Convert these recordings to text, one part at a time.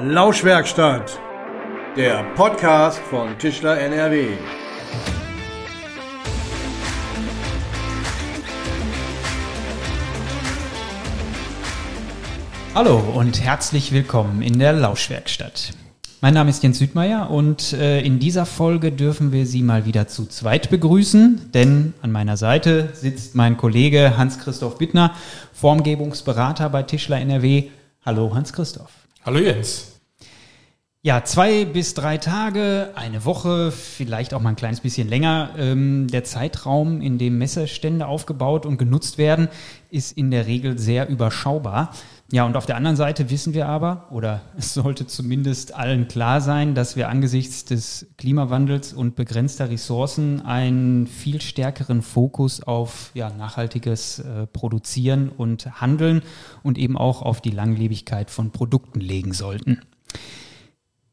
Lauschwerkstatt, der Podcast von Tischler NRW. Hallo und herzlich willkommen in der Lauschwerkstatt. Mein Name ist Jens Südmeier und äh, in dieser Folge dürfen wir Sie mal wieder zu zweit begrüßen, denn an meiner Seite sitzt mein Kollege Hans-Christoph Bittner, Formgebungsberater bei Tischler NRW. Hallo Hans-Christoph. Hallo Jens. Ja, zwei bis drei Tage, eine Woche, vielleicht auch mal ein kleines bisschen länger. Ähm, der Zeitraum, in dem Messestände aufgebaut und genutzt werden, ist in der Regel sehr überschaubar. Ja, und auf der anderen Seite wissen wir aber, oder es sollte zumindest allen klar sein, dass wir angesichts des Klimawandels und begrenzter Ressourcen einen viel stärkeren Fokus auf ja, nachhaltiges äh, Produzieren und Handeln und eben auch auf die Langlebigkeit von Produkten legen sollten.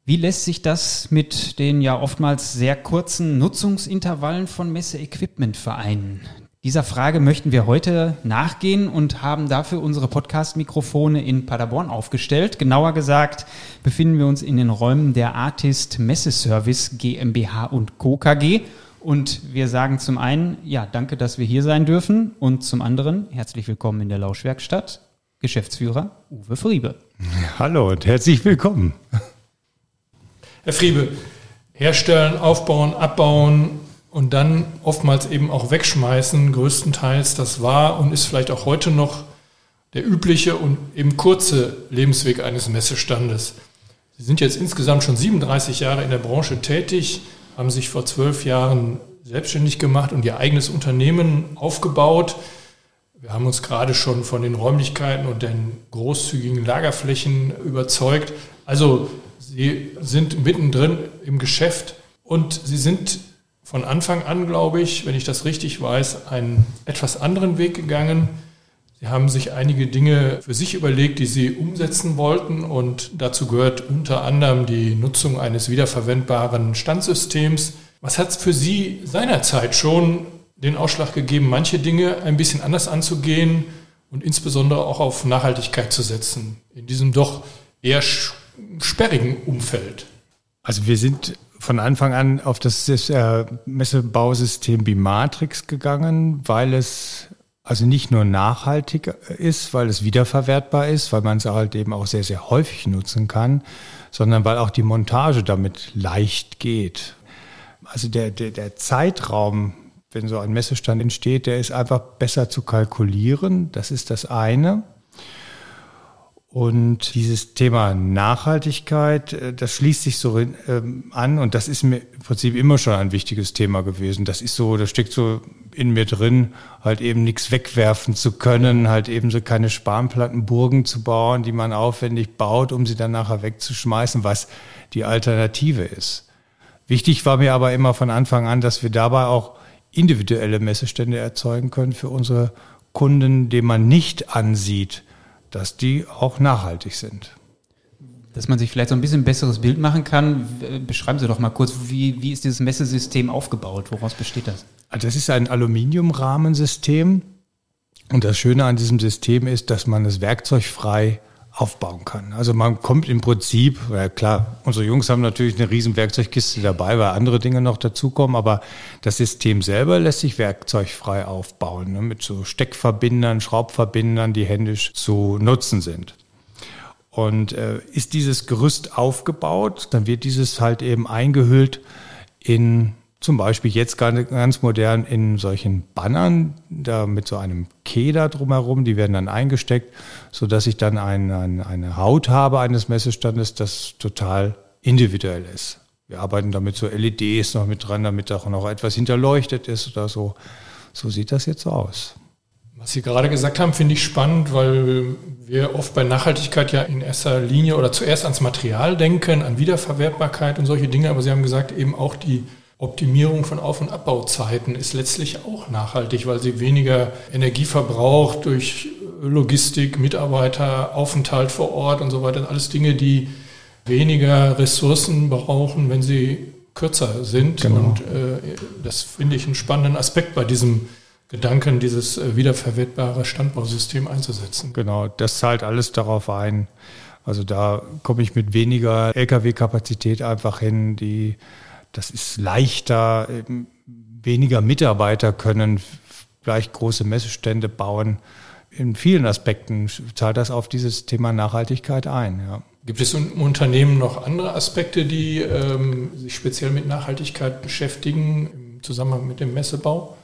Wie lässt sich das mit den ja oftmals sehr kurzen Nutzungsintervallen von Messeequipment vereinen? Dieser Frage möchten wir heute nachgehen und haben dafür unsere Podcast-Mikrofone in Paderborn aufgestellt. Genauer gesagt befinden wir uns in den Räumen der Artist Messeservice GmbH und Co. KG. Und wir sagen zum einen, ja, danke, dass wir hier sein dürfen. Und zum anderen, herzlich willkommen in der Lauschwerkstatt, Geschäftsführer Uwe Friebe. Hallo und herzlich willkommen. Herr Friebe, herstellen, aufbauen, abbauen, und dann oftmals eben auch wegschmeißen, größtenteils. Das war und ist vielleicht auch heute noch der übliche und eben kurze Lebensweg eines Messestandes. Sie sind jetzt insgesamt schon 37 Jahre in der Branche tätig, haben sich vor zwölf Jahren selbstständig gemacht und ihr eigenes Unternehmen aufgebaut. Wir haben uns gerade schon von den Räumlichkeiten und den großzügigen Lagerflächen überzeugt. Also Sie sind mittendrin im Geschäft und Sie sind von Anfang an, glaube ich, wenn ich das richtig weiß, einen etwas anderen Weg gegangen. Sie haben sich einige Dinge für sich überlegt, die Sie umsetzen wollten und dazu gehört unter anderem die Nutzung eines wiederverwendbaren Standsystems. Was hat für Sie seinerzeit schon den Ausschlag gegeben, manche Dinge ein bisschen anders anzugehen und insbesondere auch auf Nachhaltigkeit zu setzen in diesem doch eher sperrigen Umfeld? Also wir sind von Anfang an auf das äh, Messebausystem Bimatrix gegangen, weil es also nicht nur nachhaltig ist, weil es wiederverwertbar ist, weil man es halt eben auch sehr, sehr häufig nutzen kann, sondern weil auch die Montage damit leicht geht. Also der, der, der Zeitraum, wenn so ein Messestand entsteht, der ist einfach besser zu kalkulieren. Das ist das eine. Und dieses Thema Nachhaltigkeit, äh, das schließt sich so ähm, an und das ist mir im Prinzip immer schon ein wichtiges Thema gewesen. Das ist so, das steckt so in mir drin, halt eben nichts wegwerfen zu können, halt eben so keine Spanplattenburgen zu bauen, die man aufwendig baut, um sie dann nachher wegzuschmeißen, was die Alternative ist. Wichtig war mir aber immer von Anfang an, dass wir dabei auch individuelle Messestände erzeugen können für unsere Kunden, denen man nicht ansieht, dass die auch nachhaltig sind. Dass man sich vielleicht so ein bisschen ein besseres Bild machen kann, beschreiben Sie doch mal kurz, wie, wie ist dieses Messesystem aufgebaut? Woraus besteht das? Also das ist ein Aluminiumrahmensystem. Und das Schöne an diesem System ist, dass man es werkzeugfrei aufbauen kann. Also man kommt im Prinzip, ja klar, unsere Jungs haben natürlich eine riesen Werkzeugkiste dabei, weil andere Dinge noch dazukommen, aber das System selber lässt sich werkzeugfrei aufbauen, ne, mit so Steckverbindern, Schraubverbindern, die händisch zu nutzen sind. Und äh, ist dieses Gerüst aufgebaut, dann wird dieses halt eben eingehüllt in zum Beispiel jetzt ganz modern in solchen Bannern, da mit so einem Keder drumherum, die werden dann eingesteckt, so dass ich dann ein, ein, eine Haut habe eines Messestandes, das total individuell ist. Wir arbeiten damit so LEDs noch mit dran, damit auch noch etwas hinterleuchtet ist oder so. So sieht das jetzt aus. Was Sie gerade gesagt haben, finde ich spannend, weil wir oft bei Nachhaltigkeit ja in erster Linie oder zuerst ans Material denken, an Wiederverwertbarkeit und solche Dinge, aber Sie haben gesagt, eben auch die Optimierung von Auf- und Abbauzeiten ist letztlich auch nachhaltig, weil sie weniger Energie verbraucht durch Logistik, Mitarbeiter, Aufenthalt vor Ort und so weiter. Alles Dinge, die weniger Ressourcen brauchen, wenn sie kürzer sind. Genau. Und äh, das finde ich einen spannenden Aspekt bei diesem Gedanken, dieses äh, wiederverwertbare Standbausystem einzusetzen. Genau, das zahlt alles darauf ein, Also da komme ich mit weniger Lkw-Kapazität einfach hin. Die, das ist leichter, weniger Mitarbeiter können gleich große Messestände bauen. In vielen Aspekten zahlt das auf dieses Thema Nachhaltigkeit ein. Ja. Gibt es im Unternehmen noch andere Aspekte, die ähm, sich speziell mit Nachhaltigkeit beschäftigen im Zusammenhang mit dem Messebau?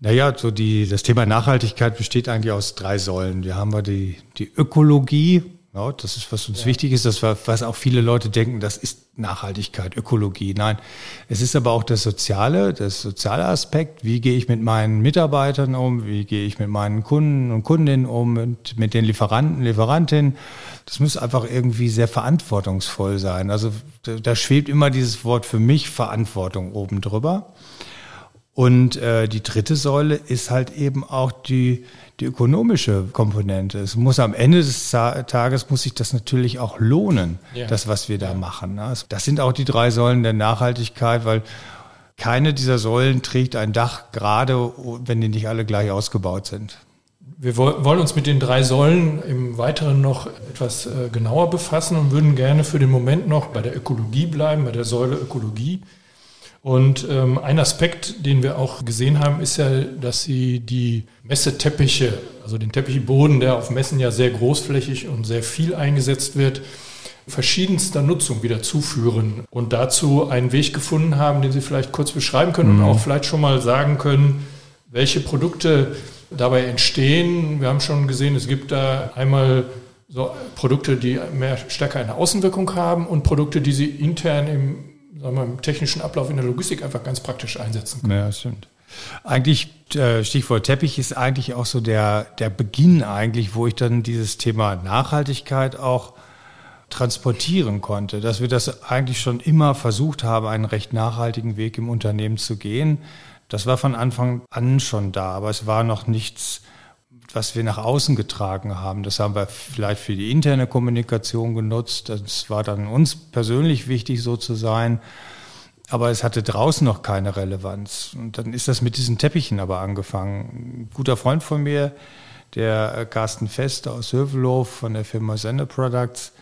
Naja, so die, das Thema Nachhaltigkeit besteht eigentlich aus drei Säulen. Wir haben wir die, die Ökologie, ja, das ist, was uns ja. wichtig ist, das was auch viele Leute denken, das ist Nachhaltigkeit, Ökologie. Nein, es ist aber auch das Soziale, das soziale Aspekt. Wie gehe ich mit meinen Mitarbeitern um? Wie gehe ich mit meinen Kunden und Kundinnen um und mit den Lieferanten, Lieferantinnen? Das muss einfach irgendwie sehr verantwortungsvoll sein. Also da, da schwebt immer dieses Wort für mich Verantwortung oben drüber. Und äh, die dritte Säule ist halt eben auch die, die ökonomische Komponente. Es muss am Ende des Tages muss sich das natürlich auch lohnen, ja. das, was wir da machen. Ne? Das sind auch die drei Säulen der Nachhaltigkeit, weil keine dieser Säulen trägt ein Dach gerade, wenn die nicht alle gleich ausgebaut sind. Wir wollen uns mit den drei Säulen im Weiteren noch etwas äh, genauer befassen und würden gerne für den Moment noch bei der Ökologie bleiben, bei der Säule Ökologie. Und ähm, ein Aspekt, den wir auch gesehen haben, ist ja, dass sie die Messeteppiche, also den Teppichboden, der auf Messen ja sehr großflächig und sehr viel eingesetzt wird, verschiedenster Nutzung wieder zuführen und dazu einen Weg gefunden haben, den Sie vielleicht kurz beschreiben können mhm. und auch vielleicht schon mal sagen können, welche Produkte dabei entstehen. Wir haben schon gesehen, es gibt da einmal so Produkte, die mehr stärker eine Außenwirkung haben und Produkte, die Sie intern im sagen wir, im technischen Ablauf in der Logistik einfach ganz praktisch einsetzen können. Ja, stimmt. Eigentlich, äh, Stichwort Teppich ist eigentlich auch so der, der Beginn eigentlich, wo ich dann dieses Thema Nachhaltigkeit auch transportieren konnte, dass wir das eigentlich schon immer versucht haben, einen recht nachhaltigen Weg im Unternehmen zu gehen. Das war von Anfang an schon da, aber es war noch nichts was wir nach außen getragen haben. Das haben wir vielleicht für die interne Kommunikation genutzt. Das war dann uns persönlich wichtig, so zu sein. Aber es hatte draußen noch keine Relevanz. Und dann ist das mit diesen Teppichen aber angefangen. Ein guter Freund von mir, der Carsten Fest aus Hövelhof von der Firma Sender Products,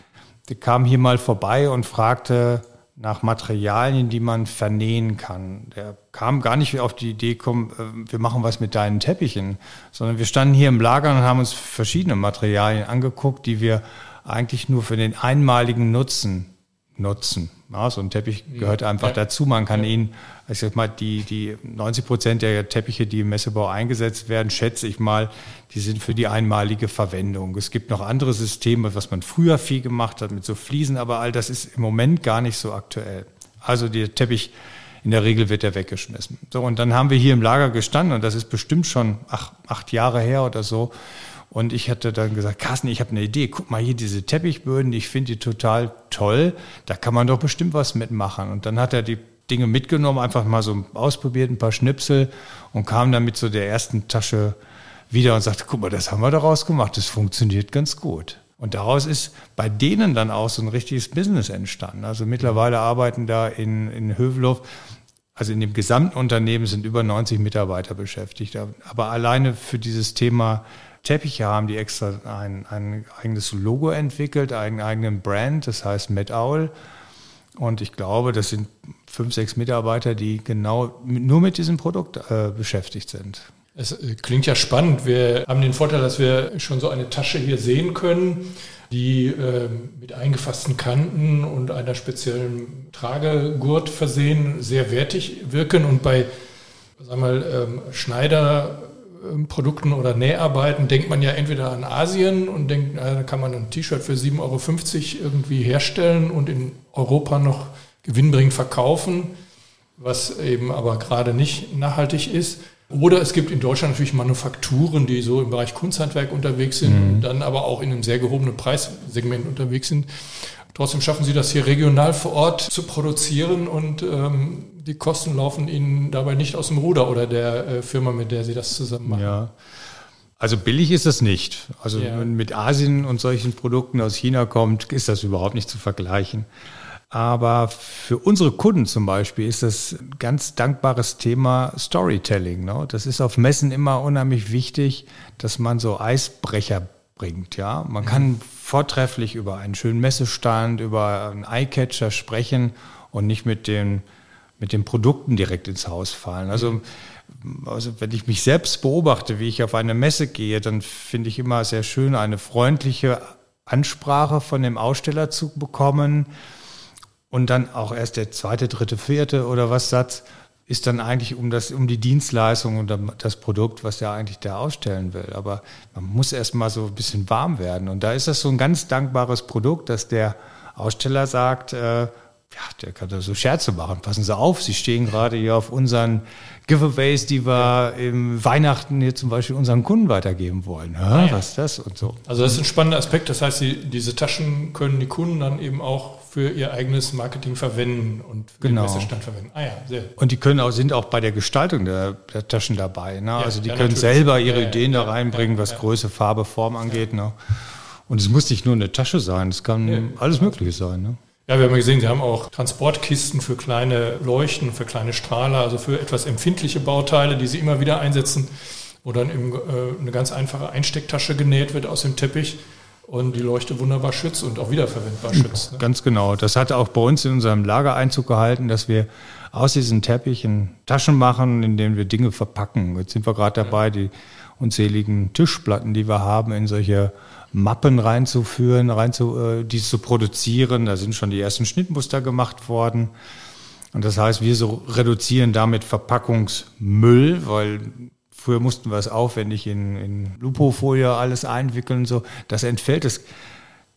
der kam hier mal vorbei und fragte, nach Materialien, die man vernähen kann. Der kam gar nicht auf die Idee, komm, äh, wir machen was mit deinen Teppichen, sondern wir standen hier im Lager und haben uns verschiedene Materialien angeguckt, die wir eigentlich nur für den einmaligen Nutzen nutzen. Ja, so ein Teppich gehört einfach ja. dazu. Man kann ja. ihn, ich sag mal, die, die 90 Prozent der Teppiche, die im Messebau eingesetzt werden, schätze ich mal, die sind für die einmalige Verwendung. Es gibt noch andere Systeme, was man früher viel gemacht hat mit so Fliesen, aber all das ist im Moment gar nicht so aktuell. Also der Teppich, in der Regel wird er weggeschmissen. So, und dann haben wir hier im Lager gestanden und das ist bestimmt schon ach, acht Jahre her oder so. Und ich hatte dann gesagt, Carsten, ich habe eine Idee. Guck mal hier diese Teppichböden, ich finde die total toll. Da kann man doch bestimmt was mitmachen. Und dann hat er die Dinge mitgenommen, einfach mal so ausprobiert, ein paar Schnipsel und kam dann mit so der ersten Tasche wieder und sagte, guck mal, das haben wir daraus gemacht, das funktioniert ganz gut. Und daraus ist bei denen dann auch so ein richtiges Business entstanden. Also mittlerweile arbeiten da in, in Hövelhof, also in dem gesamten Unternehmen sind über 90 Mitarbeiter beschäftigt. Aber alleine für dieses Thema Teppiche haben die extra ein, ein eigenes Logo entwickelt, einen eigenen Brand, das heißt Met Owl. Und ich glaube, das sind fünf, sechs Mitarbeiter, die genau nur mit diesem Produkt äh, beschäftigt sind. Es äh, klingt ja spannend. Wir haben den Vorteil, dass wir schon so eine Tasche hier sehen können, die äh, mit eingefassten Kanten und einer speziellen Tragegurt versehen sehr wertig wirken und bei sagen wir mal, ähm, Schneider Produkten oder Näharbeiten denkt man ja entweder an Asien und denkt, da kann man ein T-Shirt für 7,50 Euro irgendwie herstellen und in Europa noch gewinnbringend verkaufen, was eben aber gerade nicht nachhaltig ist. Oder es gibt in Deutschland natürlich Manufakturen, die so im Bereich Kunsthandwerk unterwegs sind mhm. und dann aber auch in einem sehr gehobenen Preissegment unterwegs sind. Trotzdem schaffen Sie das hier regional vor Ort zu produzieren und ähm, die Kosten laufen Ihnen dabei nicht aus dem Ruder oder der äh, Firma, mit der Sie das zusammen machen. Ja. Also billig ist das nicht. Also ja. wenn mit Asien und solchen Produkten aus China kommt, ist das überhaupt nicht zu vergleichen. Aber für unsere Kunden zum Beispiel ist das ein ganz dankbares Thema Storytelling. Ne? Das ist auf Messen immer unheimlich wichtig, dass man so Eisbrecher bringt. Ja, man kann vortrefflich über einen schönen Messestand, über einen Eyecatcher sprechen und nicht mit den, mit den Produkten direkt ins Haus fallen. Also, also wenn ich mich selbst beobachte, wie ich auf eine Messe gehe, dann finde ich immer sehr schön, eine freundliche Ansprache von dem Aussteller zu bekommen und dann auch erst der zweite, dritte, vierte oder was Satz ist dann eigentlich um das, um die Dienstleistung und das Produkt, was der eigentlich da ausstellen will. Aber man muss erst mal so ein bisschen warm werden. Und da ist das so ein ganz dankbares Produkt, dass der Aussteller sagt, äh, ja, der kann da so Scherze machen. Passen Sie auf, Sie stehen gerade hier auf unseren Giveaways, die wir im Weihnachten hier zum Beispiel unseren Kunden weitergeben wollen. Ja, ah, ja. Was ist das und so. Also das ist ein spannender Aspekt. Das heißt, die, diese Taschen können die Kunden dann eben auch für ihr eigenes Marketing verwenden und für genau. den Messestand verwenden. Ah ja, sehr. Und die können auch, sind auch bei der Gestaltung der, der Taschen dabei. Ne? Ja, also die können selber ihre Ideen da reinbringen, was Größe, Farbe, Form angeht. Ne? Und es muss nicht nur eine Tasche sein, es kann alles Mögliche sein. Ne? Ja, wir haben gesehen, Sie haben auch Transportkisten für kleine Leuchten, für kleine Strahler, also für etwas empfindliche Bauteile, die Sie immer wieder einsetzen, wo dann eben, äh, eine ganz einfache Einstecktasche genäht wird aus dem Teppich und die Leuchte wunderbar schützt und auch wiederverwendbar schützt. Ne? Ganz genau. Das hat auch bei uns in unserem Lager Einzug gehalten, dass wir aus diesen Teppichen Taschen machen, in denen wir Dinge verpacken. Jetzt sind wir gerade dabei, die unzähligen Tischplatten, die wir haben, in solche Mappen reinzuführen, rein zu, äh, die zu produzieren. Da sind schon die ersten Schnittmuster gemacht worden. Und das heißt, wir so reduzieren damit Verpackungsmüll, weil früher mussten wir es aufwendig in, in Lupofolie alles einwickeln und so. Das entfällt. Es,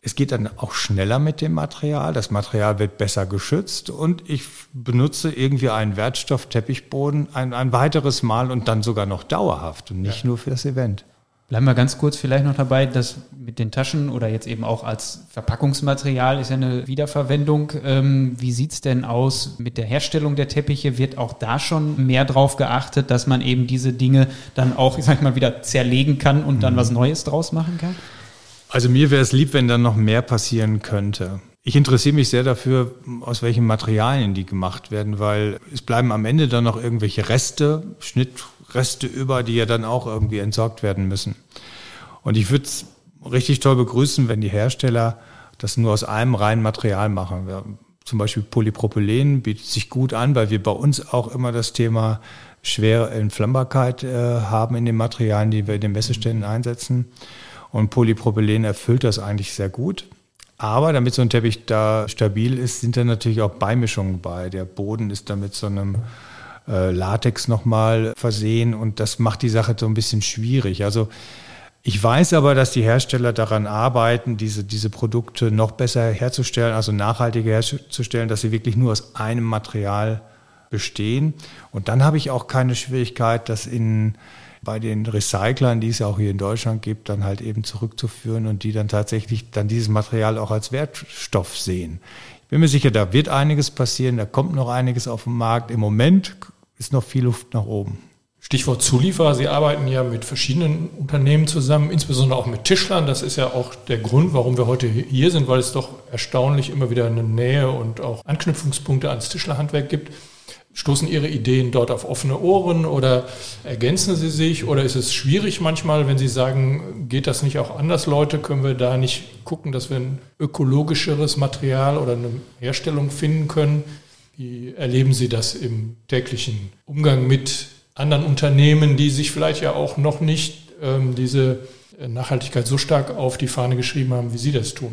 es geht dann auch schneller mit dem Material. Das Material wird besser geschützt und ich benutze irgendwie einen Wertstoffteppichboden ein, ein weiteres Mal und dann sogar noch dauerhaft und nicht ja. nur für das Event. Bleiben wir ganz kurz vielleicht noch dabei, dass mit den Taschen oder jetzt eben auch als Verpackungsmaterial ist ja eine Wiederverwendung. Ähm, wie sieht's denn aus mit der Herstellung der Teppiche? Wird auch da schon mehr drauf geachtet, dass man eben diese Dinge dann auch, ich sag mal, wieder zerlegen kann und dann mhm. was Neues draus machen kann? Also mir wäre es lieb, wenn dann noch mehr passieren könnte. Ich interessiere mich sehr dafür, aus welchen Materialien die gemacht werden, weil es bleiben am Ende dann noch irgendwelche Reste, Schnittreste über, die ja dann auch irgendwie entsorgt werden müssen. Und ich würde es richtig toll begrüßen, wenn die Hersteller das nur aus einem reinen Material machen. Wir, zum Beispiel Polypropylen bietet sich gut an, weil wir bei uns auch immer das Thema schwere Entflammbarkeit äh, haben in den Materialien, die wir in den Messeständen einsetzen. Und Polypropylen erfüllt das eigentlich sehr gut. Aber damit so ein Teppich da stabil ist, sind da natürlich auch Beimischungen bei. Der Boden ist damit so einem äh, Latex nochmal versehen und das macht die Sache so ein bisschen schwierig. Also ich weiß aber, dass die Hersteller daran arbeiten, diese, diese Produkte noch besser herzustellen, also nachhaltiger herzustellen, dass sie wirklich nur aus einem Material bestehen. Und dann habe ich auch keine Schwierigkeit, das in bei den Recyclern, die es ja auch hier in Deutschland gibt, dann halt eben zurückzuführen und die dann tatsächlich dann dieses Material auch als Wertstoff sehen. Bin mir sicher, da wird einiges passieren, da kommt noch einiges auf den Markt. Im Moment ist noch viel Luft nach oben. Stichwort Zulieferer. Sie arbeiten ja mit verschiedenen Unternehmen zusammen, insbesondere auch mit Tischlern. Das ist ja auch der Grund, warum wir heute hier sind, weil es doch erstaunlich immer wieder eine Nähe und auch Anknüpfungspunkte ans Tischlerhandwerk gibt. Stoßen Ihre Ideen dort auf offene Ohren oder ergänzen sie sich? Oder ist es schwierig manchmal, wenn Sie sagen, geht das nicht auch anders, Leute? Können wir da nicht gucken, dass wir ein ökologischeres Material oder eine Herstellung finden können? Wie erleben Sie das im täglichen Umgang mit anderen Unternehmen, die sich vielleicht ja auch noch nicht ähm, diese Nachhaltigkeit so stark auf die Fahne geschrieben haben, wie Sie das tun?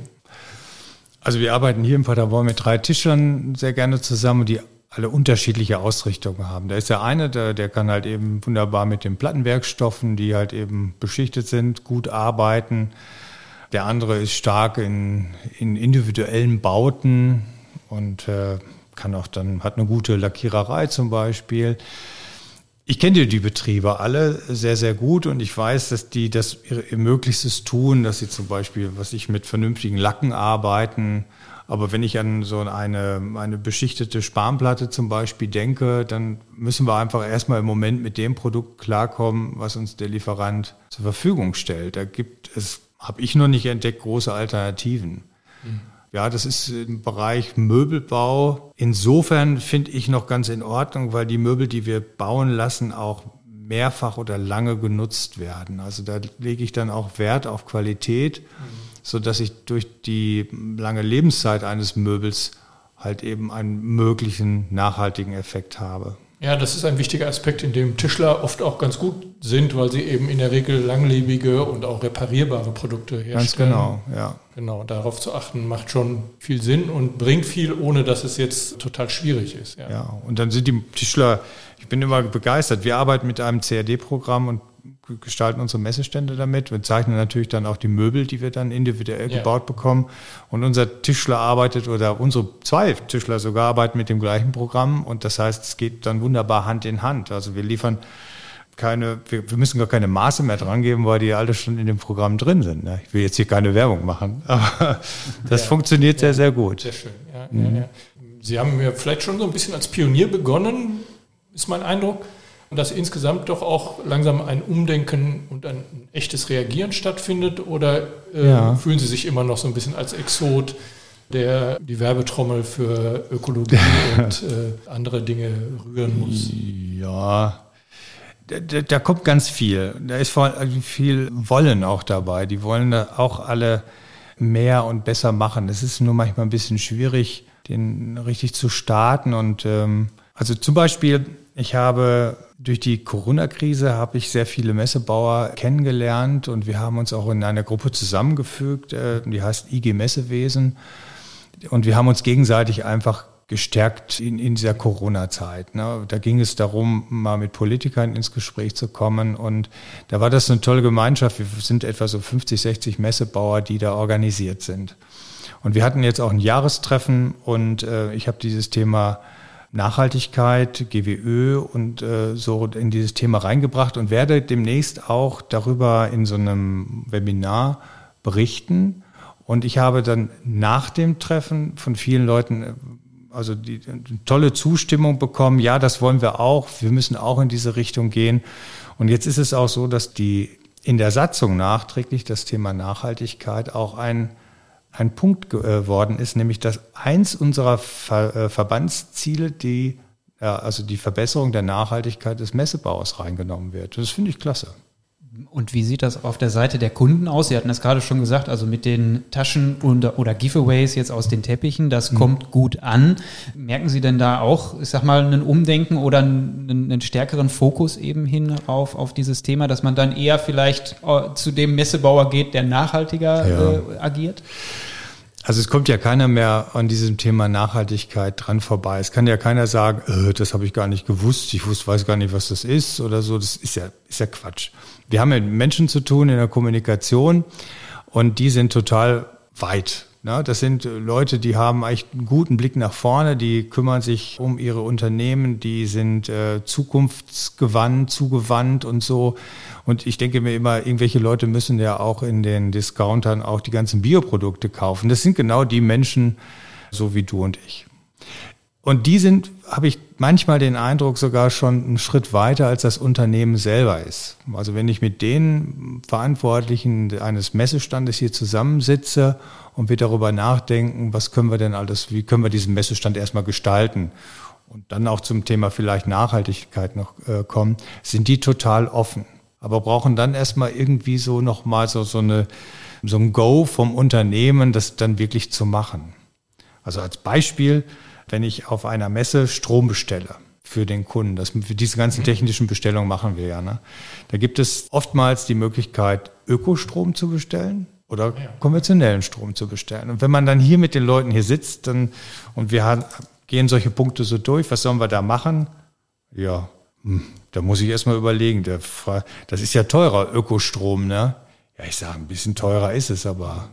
Also wir arbeiten hier im Paderborn mit drei Tischern sehr gerne zusammen, die alle unterschiedliche Ausrichtungen haben. Da ist der eine, der, der kann halt eben wunderbar mit den Plattenwerkstoffen, die halt eben beschichtet sind, gut arbeiten. Der andere ist stark in, in individuellen Bauten und äh, kann auch dann, hat eine gute Lackiererei zum Beispiel. Ich kenne die Betriebe alle sehr, sehr gut und ich weiß, dass die das ihr Möglichstes tun, dass sie zum Beispiel, was ich mit vernünftigen Lacken arbeiten, aber wenn ich an so eine, eine beschichtete Spanplatte zum Beispiel denke, dann müssen wir einfach erstmal im Moment mit dem Produkt klarkommen, was uns der Lieferant zur Verfügung stellt. Da gibt es, habe ich noch nicht entdeckt, große Alternativen. Mhm. Ja, das ist im Bereich Möbelbau. Insofern finde ich noch ganz in Ordnung, weil die Möbel, die wir bauen lassen, auch mehrfach oder lange genutzt werden. Also da lege ich dann auch Wert auf Qualität. Mhm sodass ich durch die lange Lebenszeit eines Möbels halt eben einen möglichen nachhaltigen Effekt habe. Ja, das ist ein wichtiger Aspekt, in dem Tischler oft auch ganz gut sind, weil sie eben in der Regel langlebige und auch reparierbare Produkte herstellen. Ganz genau, ja. Genau, darauf zu achten macht schon viel Sinn und bringt viel, ohne dass es jetzt total schwierig ist. Ja, ja und dann sind die Tischler, ich bin immer begeistert. Wir arbeiten mit einem CAD-Programm und gestalten unsere Messestände damit. Wir zeichnen natürlich dann auch die Möbel, die wir dann individuell ja. gebaut bekommen. Und unser Tischler arbeitet oder unsere zwei Tischler sogar arbeiten mit dem gleichen Programm. Und das heißt, es geht dann wunderbar Hand in Hand. Also wir liefern keine, wir, wir müssen gar keine Maße mehr dran geben, weil die alle schon in dem Programm drin sind. Ne? Ich will jetzt hier keine Werbung machen, aber das ja. funktioniert sehr, sehr gut. Sehr schön. Ja, mhm. Sie haben ja vielleicht schon so ein bisschen als Pionier begonnen, ist mein Eindruck und dass insgesamt doch auch langsam ein Umdenken und ein, echtes Reagieren stattfindet? Oder äh, ja. fühlen Sie sich immer noch so ein bisschen als Exot, der die Werbetrommel für Ökologie und äh, andere Dinge rühren muss? Ja. Da, da, kommt ganz viel. Da ist vor allem viel Wollen auch dabei. Die wollen da auch alle mehr und besser machen. Es ist nur manchmal ein bisschen schwierig, den richtig zu starten. Und ähm, also zum Beispiel, ich habe durch die Corona-Krise habe ich sehr viele Messebauer kennengelernt und wir haben uns auch in einer Gruppe zusammengefügt, äh, die heißt IG Messewesen. Und wir haben uns gegenseitig einfach gestärkt in, in dieser Corona-Zeit. Ne? Da ging es darum, mal mit Politikern ins Gespräch zu kommen. Und da war das eine tolle Gemeinschaft. Wir sind etwa so 50, 60 Messebauer, die da organisiert sind. Und wir hatten jetzt auch ein Jahrestreffen und äh, ich habe dieses Thema Nachhaltigkeit, GWÖ und äh, so in dieses Thema reingebracht und werde demnächst auch darüber in so einem Webinar berichten. Und ich habe dann nach dem Treffen von vielen Leuten äh, also die, die tolle Zustimmung bekommen. Ja, das wollen wir auch. Wir müssen auch in diese Richtung gehen. Und jetzt ist es auch so, dass die in der Satzung nachträglich das Thema Nachhaltigkeit auch ein ein Punkt geworden ist, nämlich dass eins unserer Ver äh, Verbandsziele die, also die Verbesserung der Nachhaltigkeit des Messebaus reingenommen wird. Das finde ich klasse. Und wie sieht das auf der Seite der Kunden aus? Sie hatten das gerade schon gesagt, also mit den Taschen und, oder Giveaways jetzt aus den Teppichen, das mhm. kommt gut an. Merken Sie denn da auch, ich sag mal, einen Umdenken oder einen, einen stärkeren Fokus eben hin auf, auf dieses Thema, dass man dann eher vielleicht äh, zu dem Messebauer geht, der nachhaltiger ja. äh, agiert? Also es kommt ja keiner mehr an diesem Thema Nachhaltigkeit dran vorbei. Es kann ja keiner sagen, äh, das habe ich gar nicht gewusst, ich wusste, weiß gar nicht, was das ist oder so. Das ist ja, ist ja Quatsch. Wir haben mit Menschen zu tun in der Kommunikation und die sind total weit. Ne? Das sind Leute, die haben eigentlich einen guten Blick nach vorne, die kümmern sich um ihre Unternehmen, die sind äh, zukunftsgewandt, zugewandt und so. Und ich denke mir immer, irgendwelche Leute müssen ja auch in den Discountern auch die ganzen Bioprodukte kaufen. Das sind genau die Menschen, so wie du und ich. Und die sind, habe ich manchmal den Eindruck, sogar schon einen Schritt weiter, als das Unternehmen selber ist. Also wenn ich mit den Verantwortlichen eines Messestandes hier zusammensitze und wir darüber nachdenken, was können wir denn alles, wie können wir diesen Messestand erstmal gestalten und dann auch zum Thema vielleicht Nachhaltigkeit noch äh, kommen, sind die total offen aber brauchen dann erstmal irgendwie so nochmal so, so, eine, so ein Go vom Unternehmen, das dann wirklich zu machen. Also als Beispiel, wenn ich auf einer Messe Strom bestelle für den Kunden, das, für diese ganzen mhm. technischen Bestellungen machen wir ja. Ne? Da gibt es oftmals die Möglichkeit, Ökostrom zu bestellen oder konventionellen Strom zu bestellen. Und wenn man dann hier mit den Leuten hier sitzt dann, und wir gehen solche Punkte so durch, was sollen wir da machen? Ja, hm, da muss ich erstmal überlegen. Das ist ja teurer, Ökostrom, ne? Ja, ich sage, ein bisschen teurer ist es, aber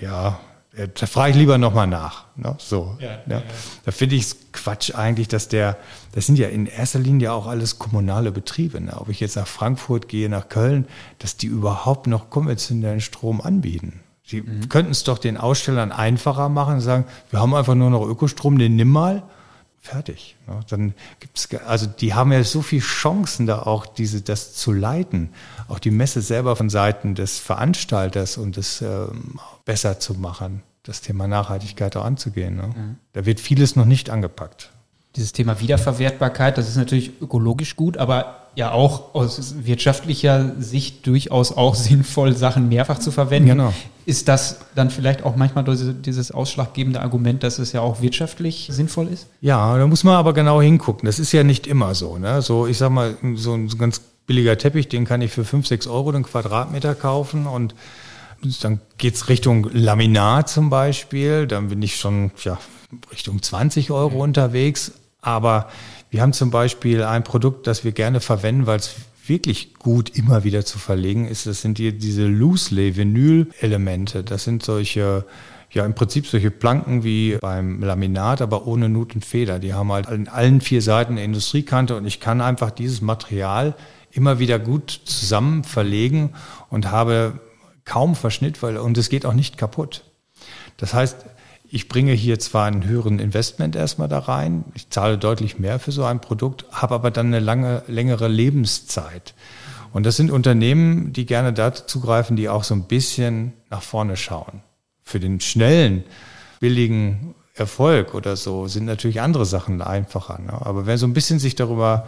ja, da frage ich lieber nochmal nach. Ne? So, ja, ne? ja. Da finde ich es Quatsch eigentlich, dass der, das sind ja in erster Linie auch alles kommunale Betriebe. Ne? Ob ich jetzt nach Frankfurt gehe, nach Köln, dass die überhaupt noch konventionellen Strom anbieten. Sie mhm. könnten es doch den Ausstellern einfacher machen und sagen, wir haben einfach nur noch Ökostrom, den nimm mal fertig. Ja, dann gibt's, also die haben ja so viele Chancen, da auch diese, das zu leiten, auch die Messe selber von Seiten des Veranstalters und das ähm, besser zu machen, das Thema Nachhaltigkeit auch anzugehen. Ne? Mhm. Da wird vieles noch nicht angepackt. Dieses Thema Wiederverwertbarkeit, das ist natürlich ökologisch gut, aber ja auch aus wirtschaftlicher Sicht durchaus auch sinnvoll, Sachen mehrfach zu verwenden. Genau. Ist das dann vielleicht auch manchmal dieses ausschlaggebende Argument, dass es ja auch wirtschaftlich sinnvoll ist? Ja, da muss man aber genau hingucken. Das ist ja nicht immer so. Ne? So, ich sag mal, so ein ganz billiger Teppich, den kann ich für 5, 6 Euro den Quadratmeter kaufen und dann geht's Richtung Laminat zum Beispiel. Dann bin ich schon ja, Richtung 20 Euro unterwegs. Aber wir haben zum Beispiel ein Produkt, das wir gerne verwenden, weil es wirklich gut immer wieder zu verlegen ist. Das sind die, diese Loose-Lay-Vinyl-Elemente. Das sind solche, ja im Prinzip solche Planken wie beim Laminat, aber ohne Nut und Feder. Die haben halt an allen vier Seiten eine Industriekante und ich kann einfach dieses Material immer wieder gut zusammen verlegen und habe kaum Verschnitt, weil, und es geht auch nicht kaputt. Das heißt, ich bringe hier zwar einen höheren Investment erstmal da rein, ich zahle deutlich mehr für so ein Produkt, habe aber dann eine lange, längere Lebenszeit. Und das sind Unternehmen, die gerne dazu zugreifen, die auch so ein bisschen nach vorne schauen. Für den schnellen, billigen Erfolg oder so sind natürlich andere Sachen einfacher. Ne? Aber wer so ein bisschen sich darüber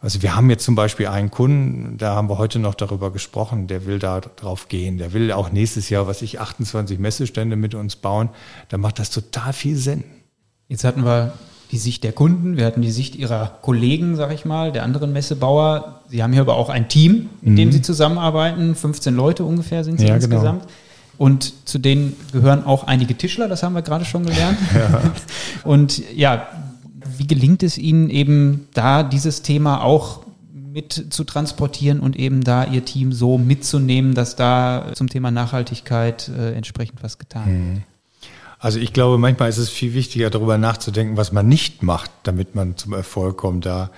also wir haben jetzt zum Beispiel einen Kunden, da haben wir heute noch darüber gesprochen, der will da drauf gehen. Der will auch nächstes Jahr, was ich 28 Messestände mit uns bauen. Da macht das total viel Sinn. Jetzt hatten wir die Sicht der Kunden, wir hatten die Sicht ihrer Kollegen, sag ich mal, der anderen Messebauer. Sie haben hier aber auch ein Team, in mhm. dem Sie zusammenarbeiten. 15 Leute ungefähr sind Sie ja, genau. insgesamt. Genau. Und zu denen gehören auch einige Tischler, das haben wir gerade schon gelernt. Ja. Und ja, wie gelingt es Ihnen eben da dieses Thema auch mit zu transportieren und eben da Ihr Team so mitzunehmen, dass da zum Thema Nachhaltigkeit äh, entsprechend was getan wird? Mhm. Also ich glaube, manchmal ist es viel wichtiger, darüber nachzudenken, was man nicht macht, damit man zum Erfolg kommt. Da,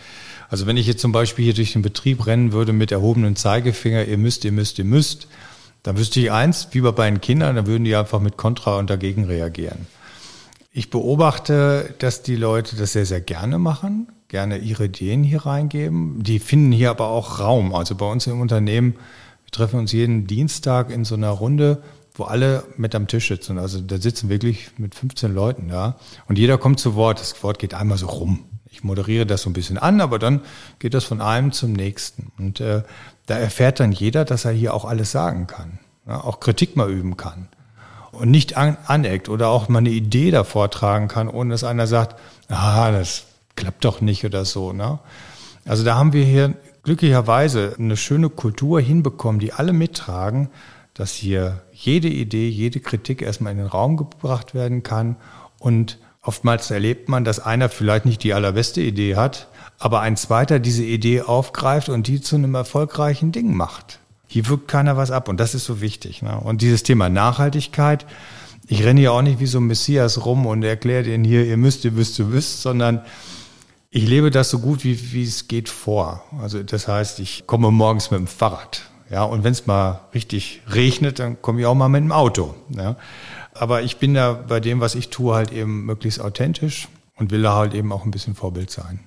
also wenn ich jetzt zum Beispiel hier durch den Betrieb rennen würde mit erhobenen Zeigefinger, ihr müsst, ihr müsst, ihr müsst, dann wüsste ich eins, wie bei den Kindern, dann würden die einfach mit Kontra und dagegen reagieren. Ich beobachte, dass die Leute das sehr, sehr gerne machen, gerne ihre Ideen hier reingeben. Die finden hier aber auch Raum. Also bei uns im Unternehmen, wir treffen uns jeden Dienstag in so einer Runde, wo alle mit am Tisch sitzen. Also da sitzen wirklich mit 15 Leuten da. Und jeder kommt zu Wort. Das Wort geht einmal so rum. Ich moderiere das so ein bisschen an, aber dann geht das von einem zum nächsten. Und äh, da erfährt dann jeder, dass er hier auch alles sagen kann. Ja, auch Kritik mal üben kann und nicht an, aneckt oder auch mal eine Idee davor tragen kann, ohne dass einer sagt, ah, das klappt doch nicht oder so. Ne? Also da haben wir hier glücklicherweise eine schöne Kultur hinbekommen, die alle mittragen, dass hier jede Idee, jede Kritik erstmal in den Raum gebracht werden kann und oftmals erlebt man, dass einer vielleicht nicht die allerbeste Idee hat, aber ein zweiter diese Idee aufgreift und die zu einem erfolgreichen Ding macht. Hier wirkt keiner was ab und das ist so wichtig. Ne? Und dieses Thema Nachhaltigkeit, ich renne ja auch nicht wie so ein Messias rum und erkläre denen hier, ihr müsst, ihr müsst, ihr müsst, sondern ich lebe das so gut, wie, wie es geht vor. Also das heißt, ich komme morgens mit dem Fahrrad. Ja, und wenn es mal richtig regnet, dann komme ich auch mal mit dem Auto. Ja. Aber ich bin da bei dem, was ich tue, halt eben möglichst authentisch und will da halt eben auch ein bisschen Vorbild sein.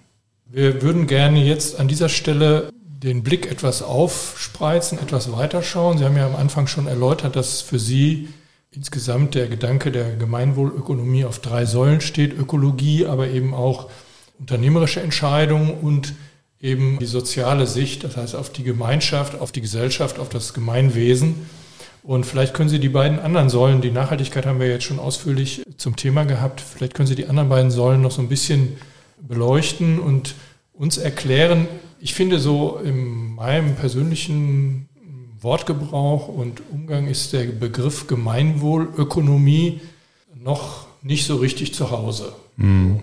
Wir würden gerne jetzt an dieser Stelle den Blick etwas aufspreizen, etwas weiterschauen. Sie haben ja am Anfang schon erläutert, dass für Sie insgesamt der Gedanke der Gemeinwohlökonomie auf drei Säulen steht. Ökologie, aber eben auch unternehmerische Entscheidungen und eben die soziale Sicht, das heißt auf die Gemeinschaft, auf die Gesellschaft, auf das Gemeinwesen. Und vielleicht können Sie die beiden anderen Säulen, die Nachhaltigkeit haben wir jetzt schon ausführlich zum Thema gehabt, vielleicht können Sie die anderen beiden Säulen noch so ein bisschen beleuchten und uns erklären, ich finde so in meinem persönlichen Wortgebrauch und Umgang ist der Begriff Gemeinwohlökonomie noch nicht so richtig zu Hause. Mhm.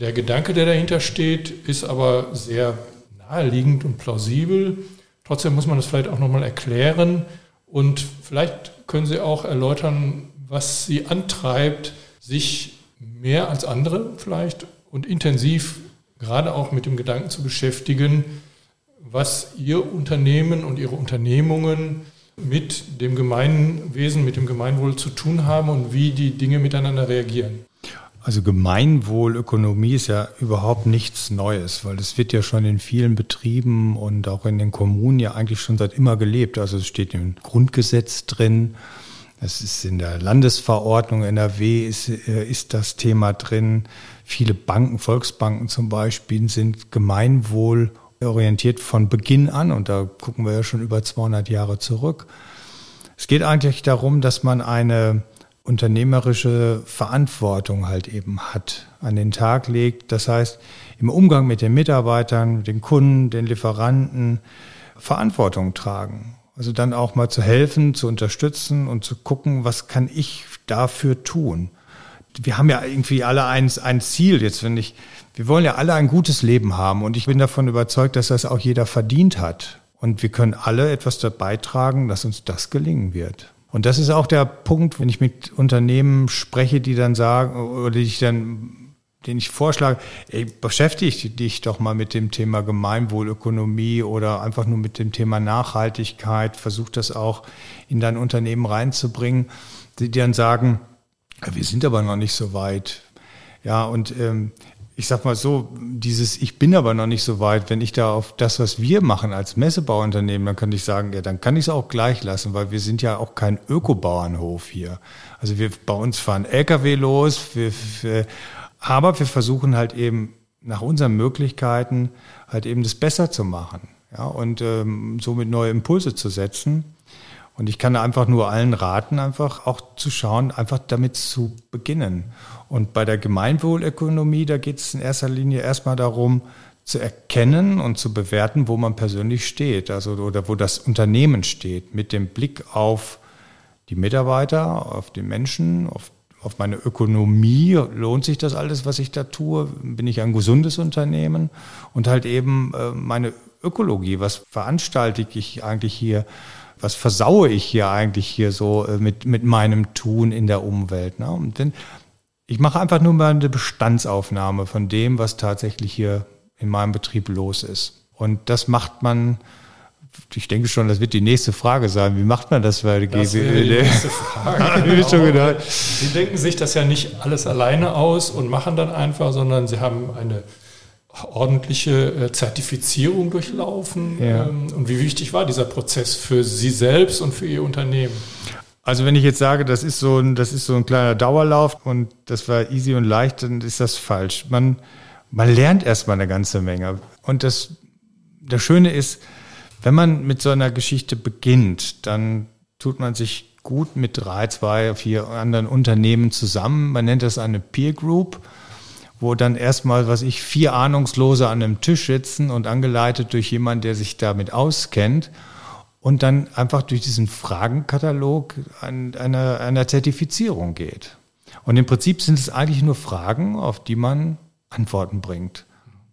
Der Gedanke, der dahinter steht, ist aber sehr naheliegend und plausibel. Trotzdem muss man das vielleicht auch nochmal erklären und vielleicht können Sie auch erläutern, was Sie antreibt, sich mehr als andere vielleicht und intensiv gerade auch mit dem Gedanken zu beschäftigen, was Ihr Unternehmen und Ihre Unternehmungen mit dem Gemeinwesen, mit dem Gemeinwohl zu tun haben und wie die Dinge miteinander reagieren. Also Gemeinwohlökonomie ist ja überhaupt nichts Neues, weil es wird ja schon in vielen Betrieben und auch in den Kommunen ja eigentlich schon seit immer gelebt. Also es steht im Grundgesetz drin, es ist in der Landesverordnung NRW ist, äh, ist das Thema drin. Viele Banken, Volksbanken zum Beispiel, sind Gemeinwohl orientiert von Beginn an und da gucken wir ja schon über 200 Jahre zurück. Es geht eigentlich darum, dass man eine unternehmerische Verantwortung halt eben hat, an den Tag legt. Das heißt, im Umgang mit den Mitarbeitern, den Kunden, den Lieferanten Verantwortung tragen. Also dann auch mal zu helfen, zu unterstützen und zu gucken, was kann ich dafür tun. Wir haben ja irgendwie alle ein, ein Ziel jetzt, wenn ich, wir wollen ja alle ein gutes Leben haben und ich bin davon überzeugt, dass das auch jeder verdient hat. Und wir können alle etwas dazu beitragen, dass uns das gelingen wird. Und das ist auch der Punkt, wenn ich mit Unternehmen spreche, die dann sagen, oder die ich dann den ich vorschlage, ey, beschäftige dich doch mal mit dem Thema Gemeinwohlökonomie oder einfach nur mit dem Thema Nachhaltigkeit, versuch das auch in dein Unternehmen reinzubringen, die dann sagen, wir sind aber noch nicht so weit. Ja, und ähm, ich sag mal so, dieses Ich bin aber noch nicht so weit, wenn ich da auf das, was wir machen als Messebauunternehmen, dann kann ich sagen, ja, dann kann ich es auch gleich lassen, weil wir sind ja auch kein Ökobauernhof hier. Also wir bei uns fahren Lkw los, wir, wir, aber wir versuchen halt eben nach unseren Möglichkeiten halt eben das besser zu machen, ja, und ähm, somit neue Impulse zu setzen. Und ich kann einfach nur allen raten, einfach auch zu schauen, einfach damit zu beginnen. Und bei der Gemeinwohlökonomie, da geht es in erster Linie erstmal darum, zu erkennen und zu bewerten, wo man persönlich steht, also oder wo das Unternehmen steht, mit dem Blick auf die Mitarbeiter, auf die Menschen, auf, auf meine Ökonomie. Lohnt sich das alles, was ich da tue? Bin ich ein gesundes Unternehmen? Und halt eben äh, meine Ökologie, was veranstalte ich eigentlich hier? Was versaue ich hier eigentlich hier so äh, mit, mit meinem Tun in der Umwelt? Ne? Und wenn, ich mache einfach nur mal eine Bestandsaufnahme von dem, was tatsächlich hier in meinem Betrieb los ist. Und das macht man, ich denke schon, das wird die nächste Frage sein. Wie macht man das bei der das GWL? Die nächste Frage. genau. schon gedacht. Sie denken sich das ja nicht alles alleine aus und machen dann einfach, sondern Sie haben eine ordentliche äh, Zertifizierung durchlaufen. Ja. Ähm, und wie wichtig war dieser Prozess für Sie selbst und für Ihr Unternehmen? Also wenn ich jetzt sage, das ist so ein, das ist so ein kleiner Dauerlauf und das war easy und leicht, dann ist das falsch. Man, man lernt erstmal eine ganze Menge. Und das, das Schöne ist, wenn man mit so einer Geschichte beginnt, dann tut man sich gut mit drei, zwei, vier anderen Unternehmen zusammen. Man nennt das eine Peer Group, wo dann erstmal, was ich, vier Ahnungslose an einem Tisch sitzen und angeleitet durch jemanden, der sich damit auskennt und dann einfach durch diesen Fragenkatalog an einer, einer Zertifizierung geht. Und im Prinzip sind es eigentlich nur Fragen, auf die man Antworten bringt.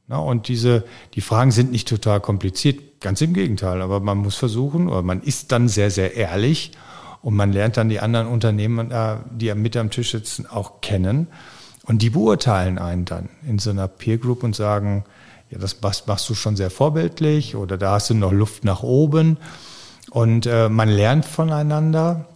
Und diese, die Fragen sind nicht total kompliziert, ganz im Gegenteil, aber man muss versuchen, oder man ist dann sehr, sehr ehrlich und man lernt dann die anderen Unternehmen, äh, die mit am Tisch sitzen, auch kennen. Und die beurteilen einen dann in so einer Peer Group und sagen, ja, das machst du schon sehr vorbildlich oder da hast du noch Luft nach oben. Und äh, man lernt voneinander.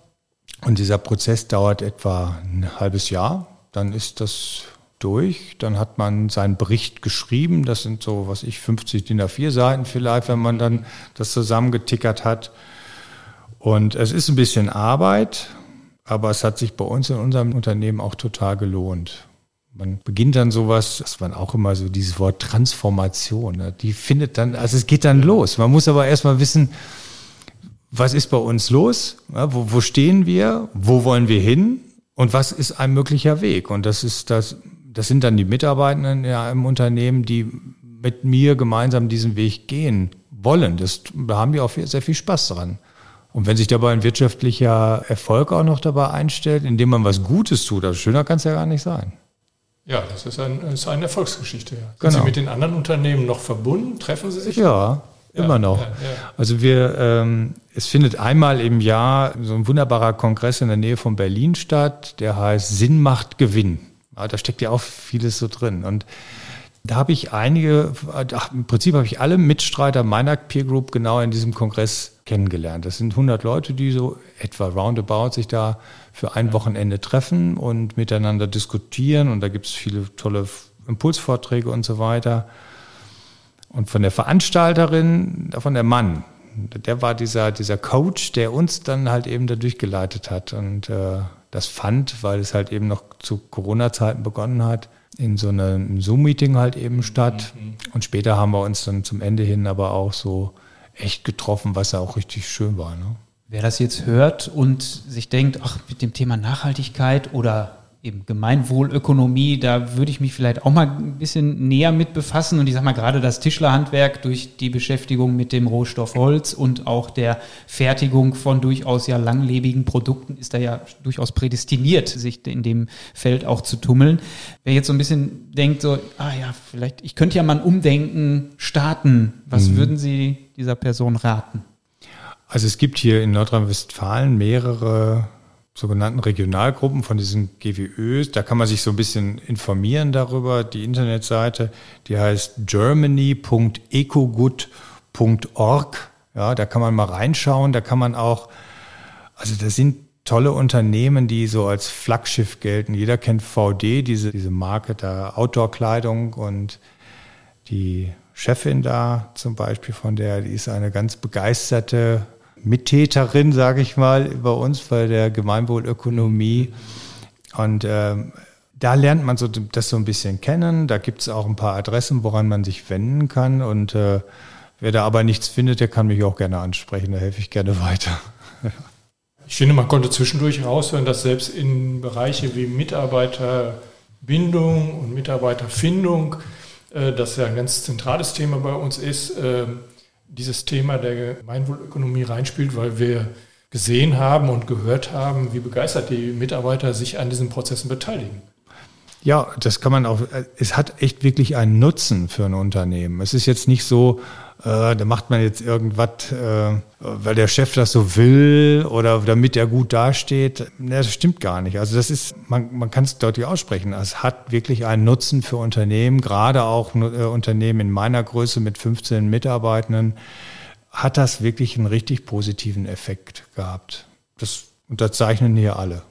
Und dieser Prozess dauert etwa ein halbes Jahr. Dann ist das durch. Dann hat man seinen Bericht geschrieben. Das sind so, was ich, 50 DIN A4 Seiten vielleicht, wenn man dann das zusammengetickert hat. Und es ist ein bisschen Arbeit, aber es hat sich bei uns in unserem Unternehmen auch total gelohnt. Man beginnt dann sowas, das war auch immer so dieses Wort Transformation. Ne? Die findet dann, also es geht dann los. Man muss aber erstmal wissen, was ist bei uns los? Ja, wo, wo stehen wir? Wo wollen wir hin? Und was ist ein möglicher Weg? Und das ist das, das sind dann die Mitarbeitenden ja, im Unternehmen, die mit mir gemeinsam diesen Weg gehen wollen. Das, da haben die auch sehr viel Spaß dran. Und wenn sich dabei ein wirtschaftlicher Erfolg auch noch dabei einstellt, indem man was Gutes tut, also schöner kann es ja gar nicht sein. Ja, das ist, ein, ist eine Erfolgsgeschichte. Ja. Sind genau. Sie mit den anderen Unternehmen noch verbunden? Treffen Sie sich? Ja, Immer noch. Ja, ja. Also wir, ähm, es findet einmal im Jahr so ein wunderbarer Kongress in der Nähe von Berlin statt, der heißt Sinn macht Gewinn. Ja, da steckt ja auch vieles so drin. Und da habe ich einige, ach, im Prinzip habe ich alle Mitstreiter meiner Peer Group genau in diesem Kongress kennengelernt. Das sind 100 Leute, die so etwa roundabout sich da für ein Wochenende treffen und miteinander diskutieren. Und da gibt es viele tolle Impulsvorträge und so weiter. Und von der Veranstalterin, von der Mann, der war dieser, dieser Coach, der uns dann halt eben da durchgeleitet hat. Und äh, das fand, weil es halt eben noch zu Corona-Zeiten begonnen hat, in so einem Zoom-Meeting halt eben statt. Mhm. Und später haben wir uns dann zum Ende hin aber auch so echt getroffen, was ja auch richtig schön war. Ne? Wer das jetzt hört und sich denkt, ach, mit dem Thema Nachhaltigkeit oder eben Gemeinwohlökonomie, da würde ich mich vielleicht auch mal ein bisschen näher mit befassen. Und ich sage mal, gerade das Tischlerhandwerk durch die Beschäftigung mit dem Rohstoff Holz und auch der Fertigung von durchaus ja langlebigen Produkten ist da ja durchaus prädestiniert, sich in dem Feld auch zu tummeln. Wer jetzt so ein bisschen denkt, so, ah ja, vielleicht, ich könnte ja mal ein Umdenken starten. Was mhm. würden Sie dieser Person raten? Also es gibt hier in Nordrhein-Westfalen mehrere sogenannten Regionalgruppen von diesen GWÖs. Da kann man sich so ein bisschen informieren darüber. Die Internetseite, die heißt germany.ecogood.org. Ja, da kann man mal reinschauen. Da kann man auch, also da sind tolle Unternehmen, die so als Flaggschiff gelten. Jeder kennt VD, diese, diese Marke der Outdoor-Kleidung und die Chefin da zum Beispiel von der, die ist eine ganz begeisterte Mittäterin, sage ich mal, bei uns bei der Gemeinwohlökonomie. Und ähm, da lernt man so, das so ein bisschen kennen. Da gibt es auch ein paar Adressen, woran man sich wenden kann. Und äh, wer da aber nichts findet, der kann mich auch gerne ansprechen. Da helfe ich gerne weiter. ich finde, man konnte zwischendurch raushören, dass selbst in Bereiche wie Mitarbeiterbindung und Mitarbeiterfindung, äh, das ja ein ganz zentrales Thema bei uns ist, äh, dieses Thema der Gemeinwohlökonomie reinspielt, weil wir gesehen haben und gehört haben, wie begeistert die Mitarbeiter sich an diesen Prozessen beteiligen. Ja, das kann man auch, es hat echt wirklich einen Nutzen für ein Unternehmen. Es ist jetzt nicht so, äh, da macht man jetzt irgendwas, äh, weil der Chef das so will oder damit er gut dasteht. Ne, das stimmt gar nicht. Also das ist, man, man kann es deutlich aussprechen. Es hat wirklich einen Nutzen für Unternehmen, gerade auch äh, Unternehmen in meiner Größe mit 15 Mitarbeitenden, hat das wirklich einen richtig positiven Effekt gehabt. Das unterzeichnen hier alle.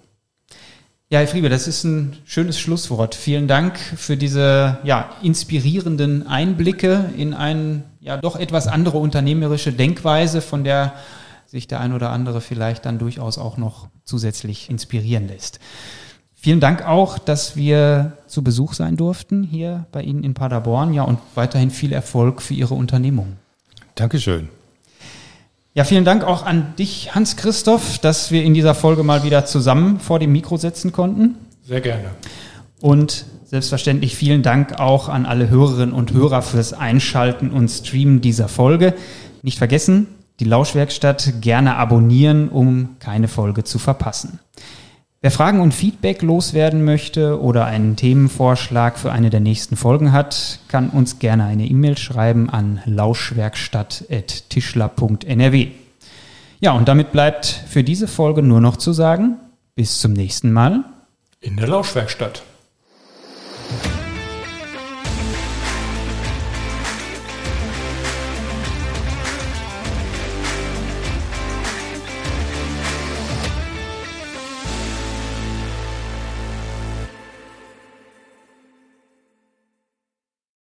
Ja, Herr Friebe, das ist ein schönes Schlusswort. Vielen Dank für diese ja, inspirierenden Einblicke in eine ja doch etwas andere unternehmerische Denkweise, von der sich der ein oder andere vielleicht dann durchaus auch noch zusätzlich inspirieren lässt. Vielen Dank auch, dass wir zu Besuch sein durften hier bei Ihnen in Paderborn. Ja, und weiterhin viel Erfolg für Ihre Unternehmung. Dankeschön. Ja, vielen Dank auch an dich, Hans-Christoph, dass wir in dieser Folge mal wieder zusammen vor dem Mikro setzen konnten. Sehr gerne. Und selbstverständlich vielen Dank auch an alle Hörerinnen und Hörer fürs Einschalten und Streamen dieser Folge. Nicht vergessen, die Lauschwerkstatt gerne abonnieren, um keine Folge zu verpassen. Wer Fragen und Feedback loswerden möchte oder einen Themenvorschlag für eine der nächsten Folgen hat, kann uns gerne eine E-Mail schreiben an lauschwerkstatt.tischler.nrw. Ja, und damit bleibt für diese Folge nur noch zu sagen, bis zum nächsten Mal. In der Lauschwerkstatt.